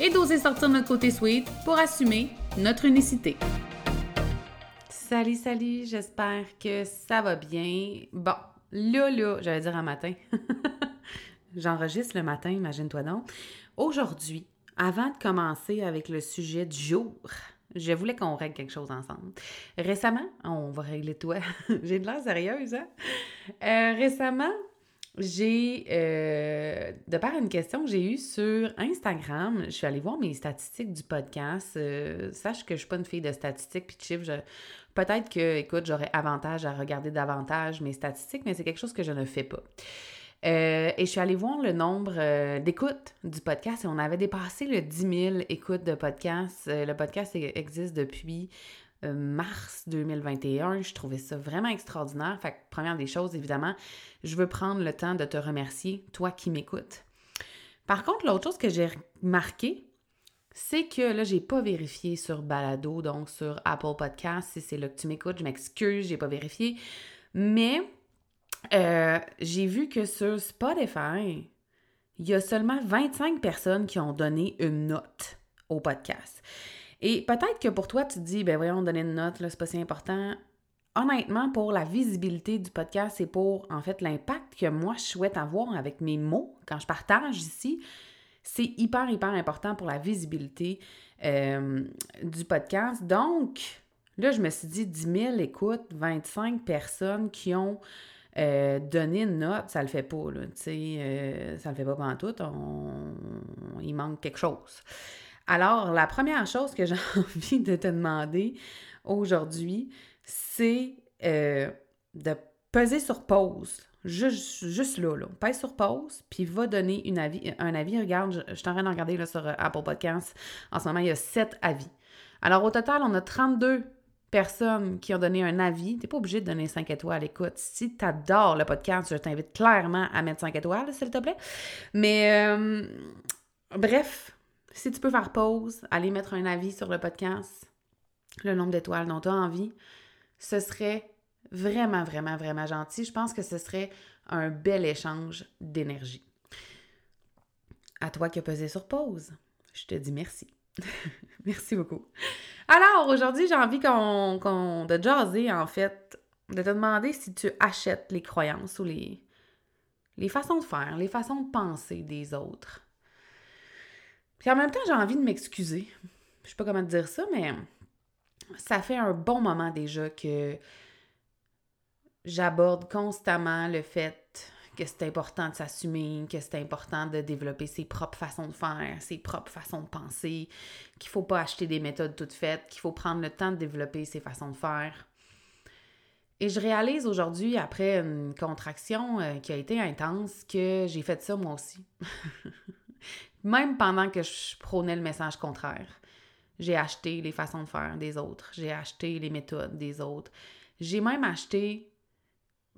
et d'oser sortir notre côté sweet pour assumer notre unicité. Salut, salut, j'espère que ça va bien. Bon, là, là, j'allais dire un matin. J'enregistre le matin, imagine-toi donc. Aujourd'hui, avant de commencer avec le sujet du jour, je voulais qu'on règle quelque chose ensemble. Récemment, on va régler toi. j'ai de l'air sérieuse, hein? Euh, récemment, j'ai, euh, de par une question que j'ai eue sur Instagram, je suis allée voir mes statistiques du podcast. Euh, sache que je suis pas une fille de statistiques puis de chiffres. peut-être que, écoute, j'aurais avantage à regarder davantage mes statistiques, mais c'est quelque chose que je ne fais pas. Euh, et je suis allée voir le nombre d'écoutes du podcast et on avait dépassé le 10 000 écoutes de podcast. le podcast existe depuis mars 2021. Je trouvais ça vraiment extraordinaire. Fait que, première des choses, évidemment, je veux prendre le temps de te remercier, toi qui m'écoutes. Par contre, l'autre chose que j'ai remarqué, c'est que là, j'ai pas vérifié sur Balado, donc sur Apple Podcast. Si c'est là que tu m'écoutes, je m'excuse, j'ai pas vérifié. Mais euh, j'ai vu que sur Spotify, il y a seulement 25 personnes qui ont donné une note au podcast. Et peut-être que pour toi, tu te dis, ben voyons, donner une note, là, c'est pas si important honnêtement, pour la visibilité du podcast et pour, en fait, l'impact que moi, je souhaite avoir avec mes mots quand je partage ici, c'est hyper, hyper important pour la visibilité euh, du podcast. Donc, là, je me suis dit 10 000 écoutes, 25 personnes qui ont euh, donné une note, ça le fait pas, là, tu sais, euh, ça le fait pas pendant tout, il manque quelque chose. Alors, la première chose que j'ai envie de te demander aujourd'hui, c'est euh, de peser sur pause. Juste, juste là, là. Pèse sur pause, puis va donner un avis. Regarde, je, suis en train de regarder là, sur euh, Apple Podcasts. En ce moment, il y a sept avis. Alors, au total, on a 32 personnes qui ont donné un avis. Tu n'es pas obligé de donner 5 étoiles. Écoute, si tu adores le podcast, je t'invite clairement à mettre 5 étoiles, s'il te plaît. Mais, euh, bref, si tu peux faire pause, aller mettre un avis sur le podcast, le nombre d'étoiles dont tu as envie, ce serait vraiment, vraiment, vraiment gentil. Je pense que ce serait un bel échange d'énergie. À toi qui as pesé sur pause, je te dis merci. merci beaucoup. Alors, aujourd'hui, j'ai envie qu'on, de jaser, en fait, de te demander si tu achètes les croyances ou les, les façons de faire, les façons de penser des autres. Puis en même temps, j'ai envie de m'excuser. Je sais pas comment te dire ça, mais ça fait un bon moment déjà que j'aborde constamment le fait que c'est important de s'assumer, que c'est important de développer ses propres façons de faire, ses propres façons de penser, qu'il faut pas acheter des méthodes toutes faites, qu'il faut prendre le temps de développer ses façons de faire. Et je réalise aujourd'hui, après une contraction euh, qui a été intense, que j'ai fait ça moi aussi. Même pendant que je prônais le message contraire. J'ai acheté les façons de faire des autres. J'ai acheté les méthodes des autres. J'ai même acheté,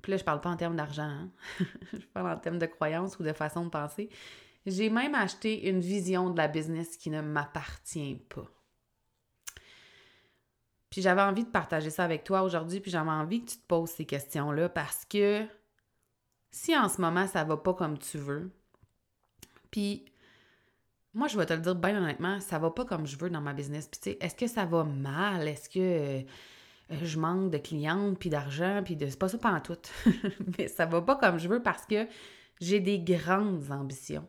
puis là, je parle pas en termes d'argent, hein. je parle en termes de croyance ou de façon de penser. J'ai même acheté une vision de la business qui ne m'appartient pas. Puis j'avais envie de partager ça avec toi aujourd'hui, puis j'avais envie que tu te poses ces questions-là parce que si en ce moment ça va pas comme tu veux, puis moi, je vais te le dire bien honnêtement, ça va pas comme je veux dans ma business. Tu sais, est-ce que ça va mal? Est-ce que euh, je manque de clientes, puis d'argent, puis de. C'est pas ça pas en tout. Mais ça va pas comme je veux parce que j'ai des grandes ambitions.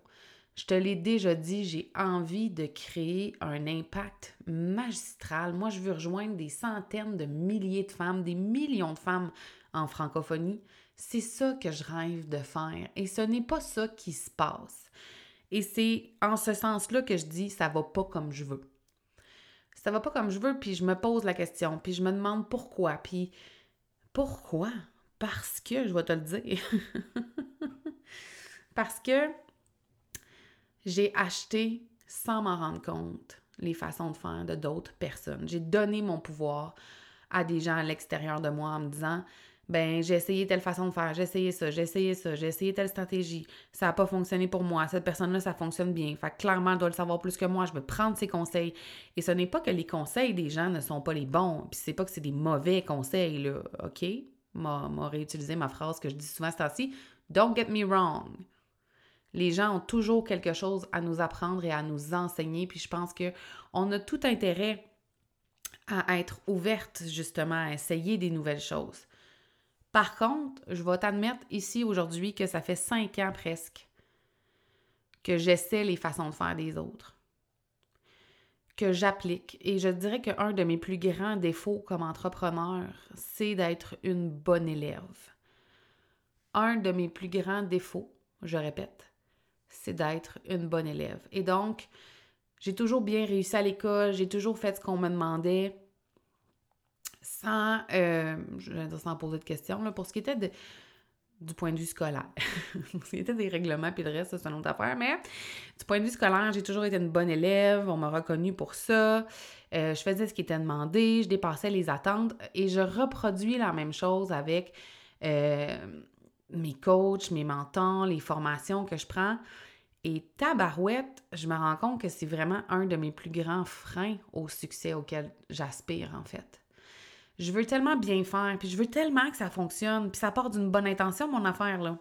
Je te l'ai déjà dit, j'ai envie de créer un impact magistral. Moi, je veux rejoindre des centaines de milliers de femmes, des millions de femmes en francophonie. C'est ça que je rêve de faire. Et ce n'est pas ça qui se passe. Et c'est en ce sens-là que je dis ça va pas comme je veux. Ça va pas comme je veux, puis je me pose la question, puis je me demande pourquoi, puis pourquoi? Parce que, je vais te le dire, parce que j'ai acheté sans m'en rendre compte les façons de faire de d'autres personnes. J'ai donné mon pouvoir à des gens à l'extérieur de moi en me disant ben j'ai essayé telle façon de faire, j'ai essayé ça, j'ai essayé ça, j'ai essayé telle stratégie, ça n'a pas fonctionné pour moi, cette personne-là, ça fonctionne bien. Fait clairement, elle doit le savoir plus que moi, je veux prendre ses conseils. Et ce n'est pas que les conseils des gens ne sont pas les bons, puis c'est pas que c'est des mauvais conseils, là, OK? M'a réutilisé ma phrase que je dis souvent c'est ci Don't get me wrong. Les gens ont toujours quelque chose à nous apprendre et à nous enseigner, puis je pense qu'on a tout intérêt à être ouverte justement à essayer des nouvelles choses. Par contre, je vais t'admettre ici aujourd'hui que ça fait cinq ans presque que j'essaie les façons de faire des autres, que j'applique. Et je dirais qu'un de mes plus grands défauts comme entrepreneur, c'est d'être une bonne élève. Un de mes plus grands défauts, je répète, c'est d'être une bonne élève. Et donc, j'ai toujours bien réussi à l'école, j'ai toujours fait ce qu'on me demandait sans, euh, je vais dire sans poser de questions, là, pour ce qui était de, du point de vue scolaire. ce qui était des règlements puis le reste, c'est une autre affaire, mais du point de vue scolaire, j'ai toujours été une bonne élève, on m'a reconnue pour ça, euh, je faisais ce qui était demandé, je dépassais les attentes et je reproduis la même chose avec euh, mes coachs, mes mentors, les formations que je prends. Et tabarouette, je me rends compte que c'est vraiment un de mes plus grands freins au succès auquel j'aspire en fait je veux tellement bien faire, puis je veux tellement que ça fonctionne, puis ça part d'une bonne intention, mon affaire, là,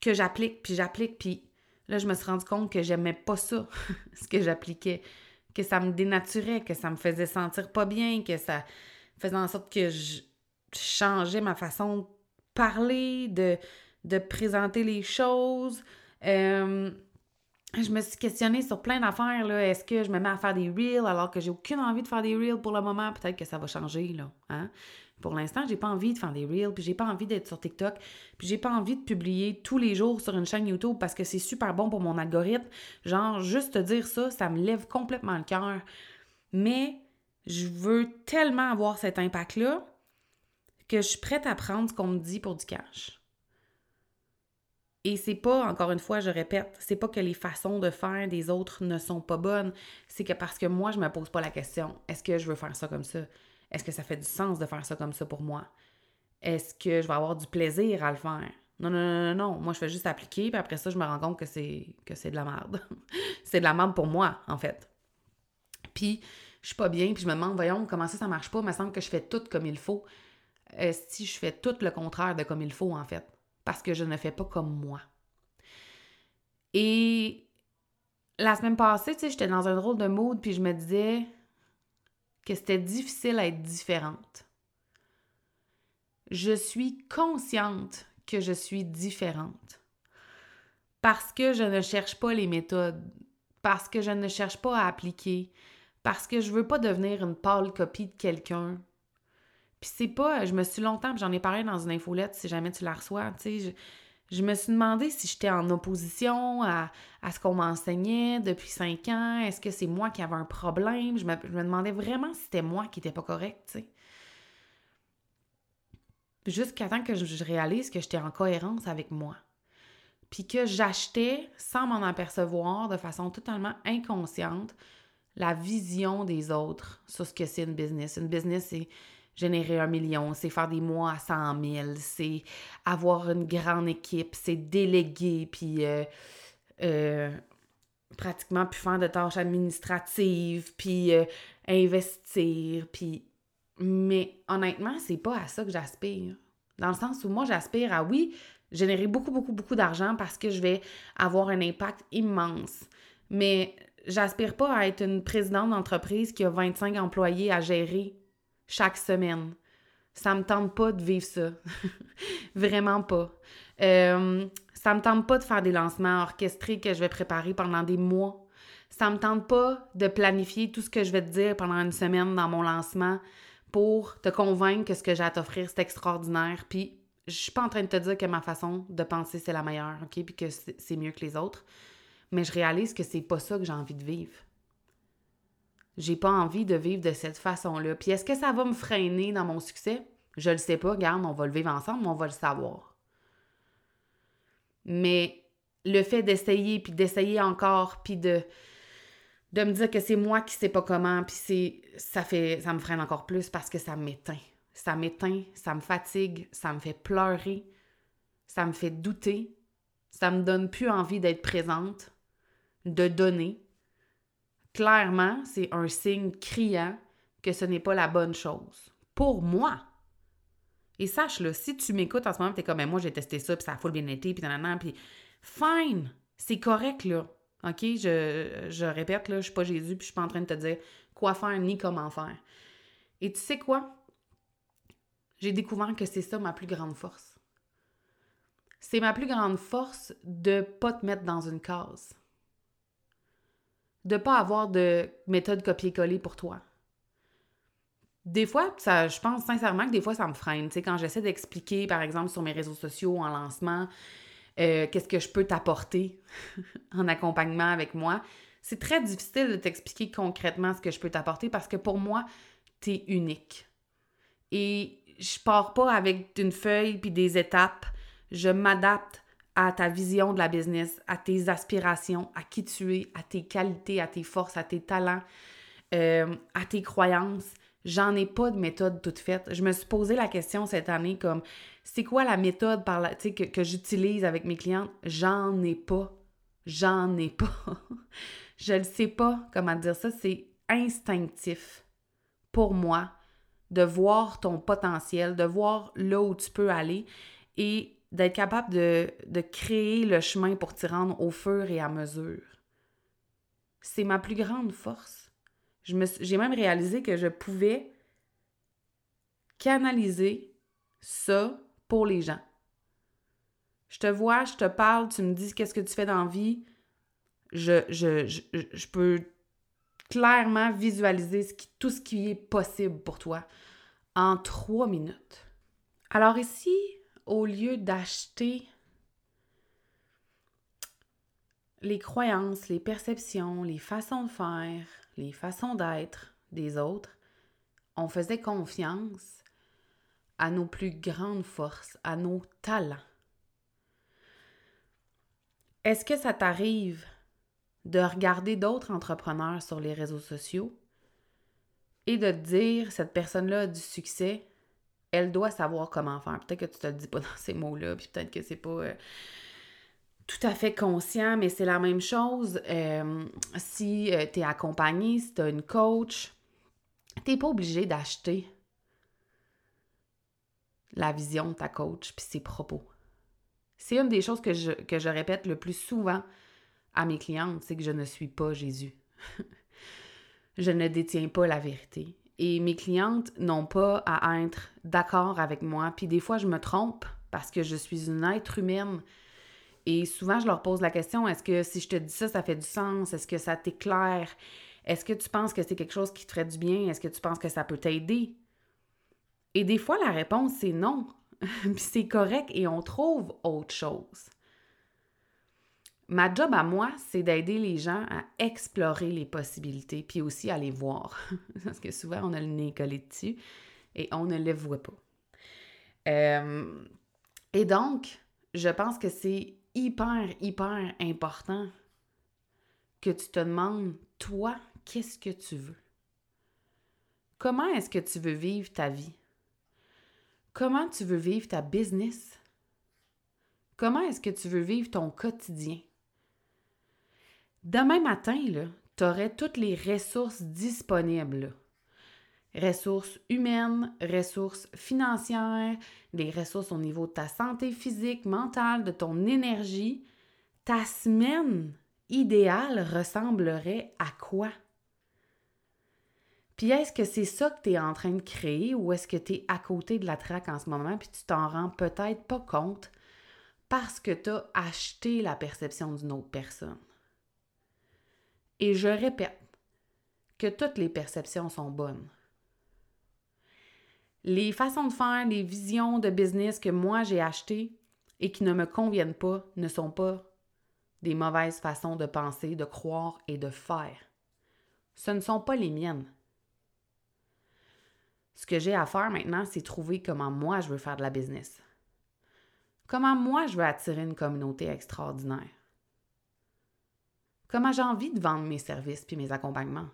que j'applique, puis j'applique, puis là, je me suis rendu compte que j'aimais pas ça, ce que j'appliquais, que ça me dénaturait, que ça me faisait sentir pas bien, que ça faisait en sorte que je changeais ma façon de parler, de, de présenter les choses. Euh, je me suis questionnée sur plein d'affaires. Là. Est-ce que je me mets à faire des reels alors que j'ai aucune envie de faire des reels pour le moment? Peut-être que ça va changer, là. Hein? Pour l'instant, j'ai pas envie de faire des reels, puis j'ai pas envie d'être sur TikTok, puis j'ai pas envie de publier tous les jours sur une chaîne YouTube parce que c'est super bon pour mon algorithme. Genre, juste te dire ça, ça me lève complètement le cœur. Mais je veux tellement avoir cet impact-là que je suis prête à prendre ce qu'on me dit pour du cash. Et c'est pas, encore une fois, je répète, c'est pas que les façons de faire des autres ne sont pas bonnes, c'est que parce que moi, je me pose pas la question, est-ce que je veux faire ça comme ça? Est-ce que ça fait du sens de faire ça comme ça pour moi? Est-ce que je vais avoir du plaisir à le faire? Non, non, non, non, non. Moi, je fais juste appliquer, puis après ça, je me rends compte que c'est de la merde. c'est de la merde pour moi, en fait. Puis, je suis pas bien, puis je me demande, voyons, comment ça, ça marche pas? Il me semble que je fais tout comme il faut. Euh, si je fais tout le contraire de comme il faut, en fait parce que je ne fais pas comme moi. Et la semaine passée, tu sais, j'étais dans un drôle de mood, puis je me disais que c'était difficile à être différente. Je suis consciente que je suis différente parce que je ne cherche pas les méthodes, parce que je ne cherche pas à appliquer, parce que je veux pas devenir une pâle copie de quelqu'un, puis c'est pas, je me suis longtemps, j'en ai parlé dans une infolette si jamais tu la reçois, tu sais, je, me suis demandé si j'étais en opposition à, ce qu'on m'enseignait depuis cinq ans, est-ce que c'est moi qui avais un problème, je me, demandais vraiment si c'était moi qui n'étais pas correct, tu sais. Jusqu'à temps que je, réalise que j'étais en cohérence avec moi. Puis que j'achetais, sans m'en apercevoir, de façon totalement inconsciente, la vision des autres sur ce que c'est une business. Une business, c'est générer un million, c'est faire des mois à 100 000, c'est avoir une grande équipe, c'est déléguer, puis euh, euh, pratiquement plus faire de tâches administratives, puis euh, investir, puis... Mais honnêtement, c'est pas à ça que j'aspire. Dans le sens où moi, j'aspire à, oui, générer beaucoup, beaucoup, beaucoup d'argent parce que je vais avoir un impact immense. Mais j'aspire pas à être une présidente d'entreprise qui a 25 employés à gérer chaque semaine. Ça me tente pas de vivre ça. Vraiment pas. Euh, ça me tente pas de faire des lancements orchestrés que je vais préparer pendant des mois. Ça me tente pas de planifier tout ce que je vais te dire pendant une semaine dans mon lancement pour te convaincre que ce que j'ai à t'offrir, c'est extraordinaire. Puis, je suis pas en train de te dire que ma façon de penser, c'est la meilleure, OK? Puis que c'est mieux que les autres. Mais je réalise que c'est pas ça que j'ai envie de vivre. J'ai pas envie de vivre de cette façon-là. Puis est-ce que ça va me freiner dans mon succès? Je le sais pas. Regarde, on va le vivre ensemble, on va le savoir. Mais le fait d'essayer, puis d'essayer encore, puis de, de me dire que c'est moi qui sais pas comment, puis ça fait ça me freine encore plus parce que ça m'éteint. Ça m'éteint, ça me fatigue, ça me fait pleurer, ça me fait douter, ça me donne plus envie d'être présente, de donner. Clairement, c'est un signe criant que ce n'est pas la bonne chose. Pour moi. Et sache-le, si tu m'écoutes en ce moment, tu es comme, ben, moi, j'ai testé ça, puis ça a full bien été, puis nan, puis fine, c'est correct, là. OK? Je, je répète, là, je suis pas Jésus, puis je suis pas en train de te dire quoi faire ni comment faire. Et tu sais quoi? J'ai découvert que c'est ça ma plus grande force. C'est ma plus grande force de pas te mettre dans une case. De pas avoir de méthode copier-coller pour toi. Des fois, ça, je pense sincèrement que des fois, ça me freine. Tu quand j'essaie d'expliquer, par exemple, sur mes réseaux sociaux en lancement, euh, qu'est-ce que je peux t'apporter en accompagnement avec moi. C'est très difficile de t'expliquer concrètement ce que je peux t'apporter parce que pour moi, tu es unique. Et je pars pas avec une feuille puis des étapes. Je m'adapte à ta vision de la business, à tes aspirations, à qui tu es, à tes qualités, à tes forces, à tes talents, euh, à tes croyances. J'en ai pas de méthode toute faite. Je me suis posé la question cette année comme c'est quoi la méthode par que j'utilise avec mes clientes? J'en ai pas. J'en ai pas. je ne sais pas comment dire ça. C'est instinctif pour moi de voir ton potentiel, de voir là où tu peux aller et d'être capable de, créer le chemin pour t'y rendre au fur et à mesure. C'est ma plus grande force. J'ai même réalisé que je pouvais canaliser ça pour les gens. Je te vois, je te parle, tu me dis qu'est-ce que tu fais dans vie. Je, je, je, peux clairement visualiser tout ce qui est possible pour toi en trois minutes. Alors ici, au lieu d'acheter les croyances, les perceptions, les façons de faire, les façons d'être des autres, on faisait confiance à nos plus grandes forces, à nos talents. Est-ce que ça t'arrive de regarder d'autres entrepreneurs sur les réseaux sociaux et de te dire cette personne-là a du succès, elle doit savoir comment faire. Peut-être que tu te dis pas dans ces mots-là, puis peut-être que c'est pas euh, tout à fait conscient, mais c'est la même chose. Euh, si euh, tu es accompagné, si tu as une coach, tu pas obligé d'acheter la vision de ta coach puis ses propos. C'est une des choses que je, que je répète le plus souvent à mes clientes, c'est que je ne suis pas Jésus. je ne détiens pas la vérité. Et mes clientes n'ont pas à être d'accord avec moi. Puis des fois, je me trompe parce que je suis une être humaine et souvent, je leur pose la question, est-ce que si je te dis ça, ça fait du sens? Est-ce que ça t'éclaire? Est-ce que tu penses que c'est quelque chose qui te ferait du bien? Est-ce que tu penses que ça peut t'aider? Et des fois, la réponse, c'est non. Puis c'est correct et on trouve autre chose. Ma job à moi, c'est d'aider les gens à explorer les possibilités, puis aussi à les voir. Parce que souvent, on a le nez collé dessus et on ne les voit pas. Euh, et donc, je pense que c'est hyper, hyper important que tu te demandes, toi, qu'est-ce que tu veux? Comment est-ce que tu veux vivre ta vie? Comment tu veux vivre ta business? Comment est-ce que tu veux vivre ton quotidien? Demain matin, tu aurais toutes les ressources disponibles ressources humaines, ressources financières, des ressources au niveau de ta santé physique, mentale, de ton énergie, ta semaine idéale ressemblerait à quoi? Puis est-ce que c'est ça que tu es en train de créer ou est-ce que tu es à côté de la traque en ce moment puis tu t'en rends peut-être pas compte parce que tu as acheté la perception d'une autre personne? Et je répète que toutes les perceptions sont bonnes les façons de faire, les visions de business que moi j'ai achetées et qui ne me conviennent pas ne sont pas des mauvaises façons de penser, de croire et de faire. Ce ne sont pas les miennes. Ce que j'ai à faire maintenant, c'est trouver comment moi je veux faire de la business. Comment moi je veux attirer une communauté extraordinaire. Comment j'ai envie de vendre mes services puis mes accompagnements?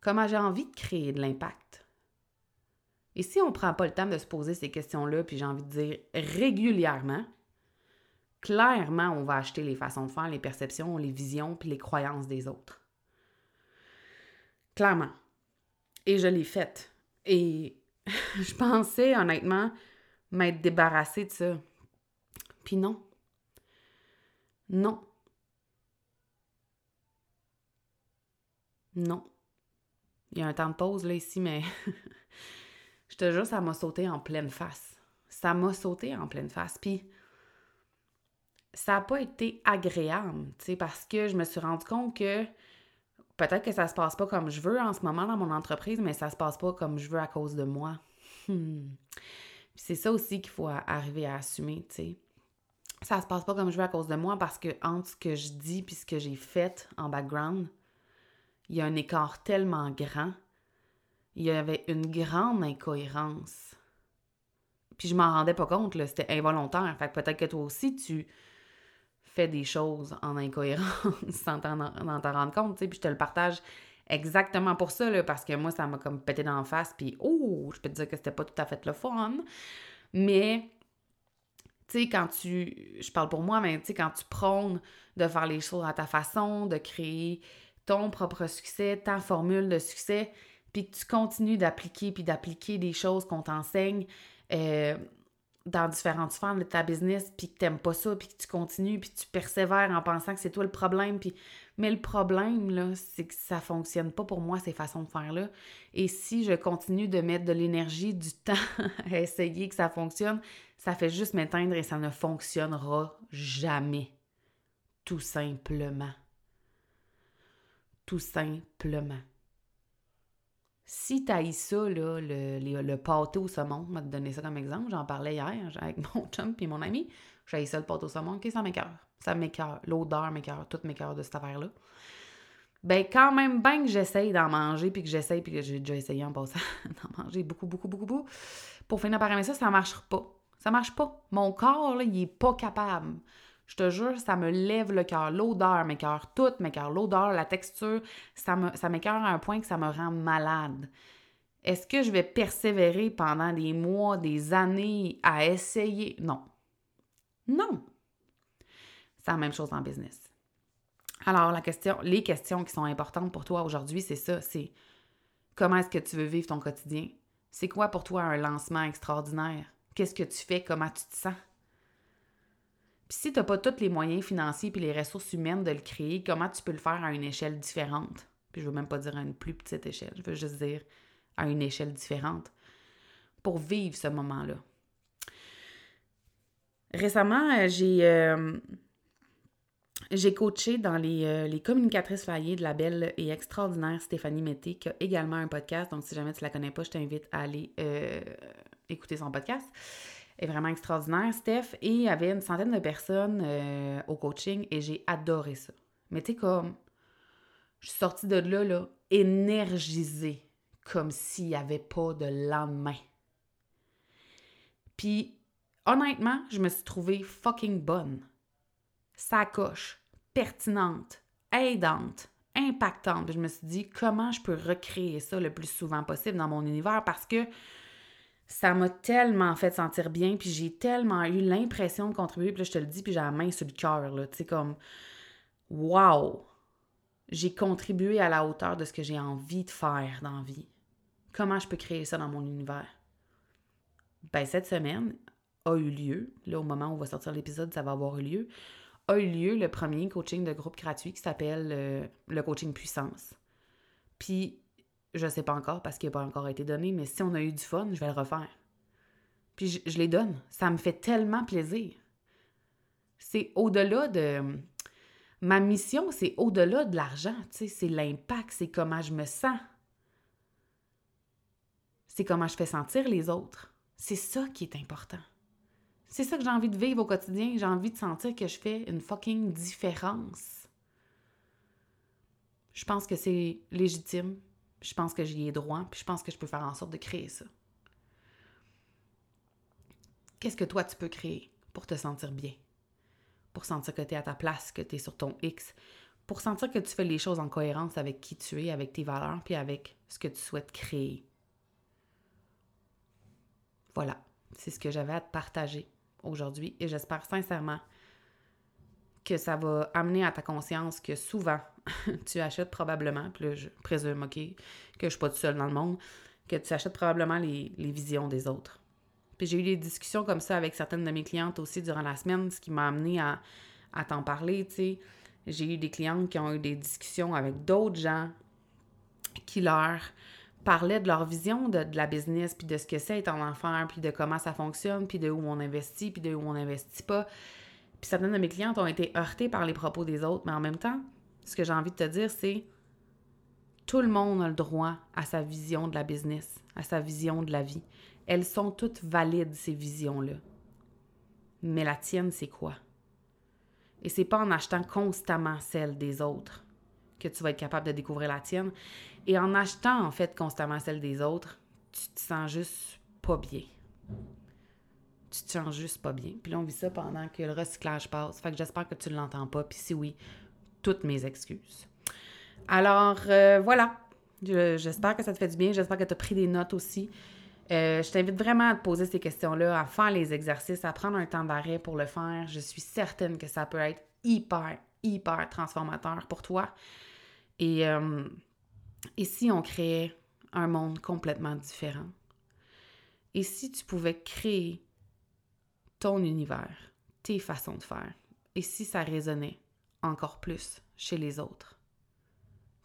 Comment j'ai envie de créer de l'impact? Et si on ne prend pas le temps de se poser ces questions-là, puis j'ai envie de dire régulièrement, clairement, on va acheter les façons de faire, les perceptions, les visions, puis les croyances des autres. Clairement. Et je l'ai faite. Et je pensais honnêtement m'être débarrassée de ça. Puis non. Non. Non. Il y a un temps de pause là ici, mais je te jure, ça m'a sauté en pleine face. Ça m'a sauté en pleine face. Puis ça n'a pas été agréable, tu sais, parce que je me suis rendu compte que peut-être que ça se passe pas comme je veux en ce moment dans mon entreprise, mais ça se passe pas comme je veux à cause de moi. Hmm. C'est ça aussi qu'il faut arriver à assumer, tu sais. Ça se passe pas comme je veux à cause de moi parce que entre ce que je dis puis ce que j'ai fait en background, il y a un écart tellement grand. Il y avait une grande incohérence. Puis je m'en rendais pas compte, c'était involontaire. Fait que peut-être que toi aussi, tu fais des choses en incohérence sans t'en rendre compte, tu. Puis je te le partage exactement pour ça, parce que moi, ça m'a comme pété dans la face, puis oh, je peux te dire que c'était pas tout à fait le fun. Mais, tu sais, quand tu, je parle pour moi, mais tu sais, quand tu prônes de faire les choses à ta façon, de créer ton propre succès, ta formule de succès, puis que tu continues d'appliquer, puis d'appliquer des choses qu'on t'enseigne, euh, dans différentes sphères de ta business, puis que t'aimes pas ça, puis que tu continues, puis tu persévères en pensant que c'est toi le problème, puis... Mais le problème, là, c'est que ça fonctionne pas pour moi, ces façons de faire-là. Et si je continue de mettre de l'énergie, du temps à essayer que ça fonctionne, ça fait juste m'éteindre et ça ne fonctionnera jamais. Tout simplement. Tout simplement. Si tu ça, là, le, le, pâté au saumon, je vais te donner ça comme exemple, j'en parlais hier avec mon chum et mon ami, j'ai ça le pâté au saumon, ok, ça m'écœure. Ça m'écœure. L'odeur m'écœure, tout m'écœure de cette affaire-là. Ben, quand même, bien que j'essaye d'en manger, puis que j'essaye, puis que j'ai déjà essayé en passant d'en manger beaucoup, beaucoup, beaucoup, beaucoup, pour finir par aimer ça, ça marche pas. Ça marche pas. Mon corps, là, il est pas capable. Je te jure, ça me lève le cœur. L'odeur m'écœure, tout m'écœure. L'odeur, la texture, ça, me, ça m'écœure à un point que ça me rend malade. Est-ce que je vais persévérer pendant des mois, des années à essayer? Non. Non. C'est la même chose en business. Alors, les questions qui sont importantes pour toi aujourd'hui, c'est ça, c'est comment est-ce que tu veux vivre ton quotidien? C'est quoi pour toi un lancement extraordinaire? Qu'est-ce que tu fais? Comment tu te sens? Puis si tu n'as pas tous les moyens financiers et les ressources humaines de le créer, comment tu peux le faire à une échelle différente? Puis je veux même pas dire à une plus petite échelle, je veux juste dire à une échelle différente pour vivre ce moment-là. Récemment, euh, j'ai euh, j'ai coaché dans les, euh, les, communicatrices flyées de la belle et extraordinaire Stéphanie Mété, qui a également un podcast. Donc, si jamais tu la connais pas, je t'invite à aller écouter son podcast est vraiment extraordinaire, Steph, et il y avait une centaine de personnes euh, au coaching et j'ai adoré ça. Mais tu sais, comme, je suis sortie de là, là, énergisée, comme s'il n'y avait pas de lendemain. Puis, honnêtement, je me suis trouvée fucking bonne. Sacoche, pertinente, aidante, impactante. je me suis dit, comment je peux recréer ça le plus souvent possible dans mon univers parce que ça m'a tellement fait sentir bien, puis j'ai tellement eu l'impression de contribuer, puis là, je te le dis, puis j'ai la main sur le cœur, là, tu sais, comme, wow! J'ai contribué à la hauteur de ce que j'ai envie de faire dans la vie. Comment je peux créer ça dans mon univers? Ben, cette semaine a eu lieu, là, au moment où on va sortir l'épisode, ça va avoir eu lieu, a eu lieu le premier coaching de groupe gratuit qui s'appelle euh, le coaching puissance. Puis je sais pas encore parce qu'il n'a pas encore été donné, mais si on a eu du fun, je vais le refaire. Puis je, les donne. Ça me fait tellement plaisir. C'est au-delà de. Ma mission, c'est au-delà de l'argent. C'est l'impact, c'est comment je me sens. C'est comment je fais sentir les autres. C'est ça qui est important. C'est ça que j'ai envie de vivre au quotidien. J'ai envie de sentir que je fais une fucking différence. Je pense que c'est légitime je pense que j'y ai droit, puis je pense que je peux faire en sorte de créer ça. Qu'est-ce que toi tu peux créer pour te sentir bien? pour sentir que tu es à ta place, que tu es sur ton X, pour sentir que tu fais les choses en cohérence avec qui tu es, avec tes valeurs, puis avec ce que tu souhaites créer. Voilà, c'est ce que j'avais à te partager aujourd'hui et j'espère sincèrement que ça va amener à ta conscience que souvent, tu achètes probablement, puis là, je présume, OK, que je suis pas toute seule dans le monde, que tu achètes probablement les, visions des autres. Puis j'ai eu des discussions comme ça avec certaines de mes clientes aussi durant la semaine, ce qui m'a amené à, à t'en parler, tu sais. J'ai eu des clientes qui ont eu des discussions avec d'autres gens qui leur parlaient de leur vision de, la business, puis de ce que c'est être en enfer, puis de comment ça fonctionne, puis de où on investit, puis de où on n'investit pas. Puis certaines de mes clientes ont été heurtées par les propos des autres, mais en même temps, ce que j'ai envie de te dire, c'est tout le monde a le droit à sa vision de la business, à sa vision de la vie. Elles sont toutes valides, ces visions-là. Mais la tienne, c'est quoi? Et c'est pas en achetant constamment celle des autres que tu vas être capable de découvrir la tienne. Et en achetant, en fait, constamment celle des autres, tu te sens juste pas bien. Tu te sens juste pas bien. Puis là, on vit ça pendant que le recyclage passe. Fait que j'espère que tu ne l'entends pas. Puis si oui, toutes mes excuses. Alors, euh, voilà. J'espère que ça te fait du bien. J'espère que tu as pris des notes aussi. Euh, je t'invite vraiment à te poser ces questions-là, à faire les exercices, à prendre un temps d'arrêt pour le faire. Je suis certaine que ça peut être hyper, hyper transformateur pour toi. Et, euh, et si on créait un monde complètement différent? Et si tu pouvais créer ton univers, tes façons de faire? Et si ça résonnait? Encore plus chez les autres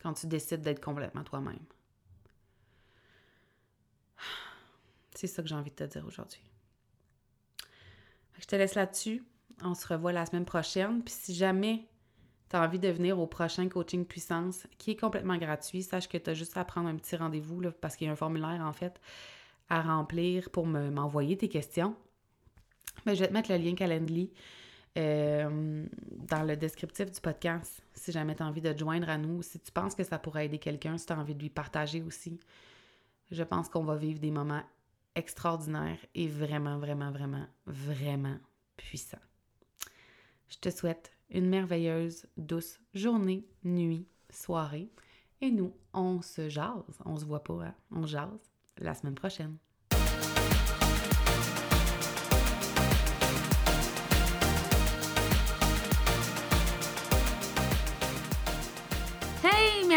quand tu décides d'être complètement toi-même? C'est ça que j'ai envie de te dire aujourd'hui. Je te laisse là-dessus. On se revoit la semaine prochaine. Puis si jamais tu as envie de venir au prochain coaching puissance, qui est complètement gratuit, sache que tu as juste à prendre un petit rendez-vous parce qu'il y a un formulaire en fait à remplir pour m'envoyer tes questions. Mais je vais te mettre le lien Calendly euh, dans le descriptif du podcast si jamais tu as envie de te joindre à nous, si tu penses que ça pourrait aider quelqu'un, si tu as envie de lui partager aussi. Je pense qu'on va vivre des moments extraordinaire et vraiment, vraiment, vraiment, vraiment puissant. Je te souhaite une merveilleuse, douce journée, nuit, soirée. Et nous, on se jase. On se voit pas, hein? on jase la semaine prochaine.